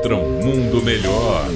contra um mundo melhor.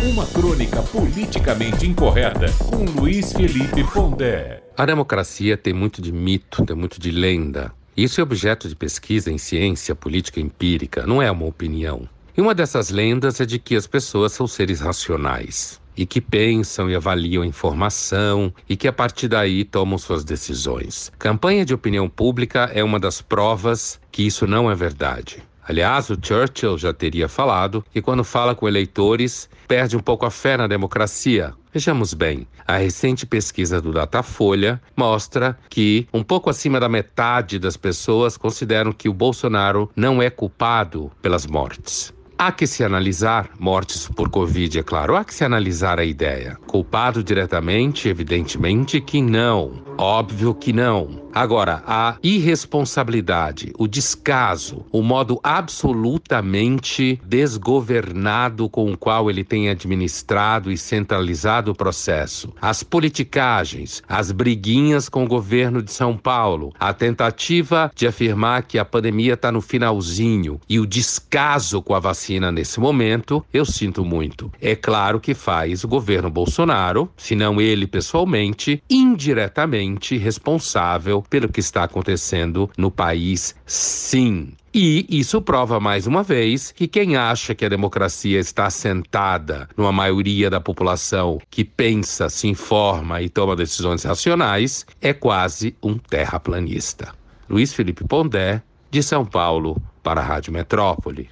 Uma crônica politicamente incorreta com Luiz Felipe Pondé. A democracia tem muito de mito, tem muito de lenda. Isso é objeto de pesquisa em ciência política empírica, não é uma opinião. E uma dessas lendas é de que as pessoas são seres racionais e que pensam e avaliam a informação e que a partir daí tomam suas decisões. Campanha de opinião pública é uma das provas que isso não é verdade. Aliás, o Churchill já teria falado que quando fala com eleitores, perde um pouco a fé na democracia. Vejamos bem, a recente pesquisa do Datafolha mostra que um pouco acima da metade das pessoas consideram que o Bolsonaro não é culpado pelas mortes. Há que se analisar mortes por Covid, é claro, há que se analisar a ideia. Culpado diretamente? Evidentemente que não. Óbvio que não. Agora, a irresponsabilidade, o descaso, o modo absolutamente desgovernado com o qual ele tem administrado e centralizado o processo, as politicagens, as briguinhas com o governo de São Paulo, a tentativa de afirmar que a pandemia está no finalzinho e o descaso com a vacina nesse momento, eu sinto muito. É claro que faz o governo Bolsonaro, se não ele pessoalmente, indiretamente responsável pelo que está acontecendo no país, sim. E isso prova mais uma vez que quem acha que a democracia está assentada numa maioria da população que pensa, se informa e toma decisões racionais é quase um terraplanista. Luiz Felipe Pondé, de São Paulo, para a Rádio Metrópole.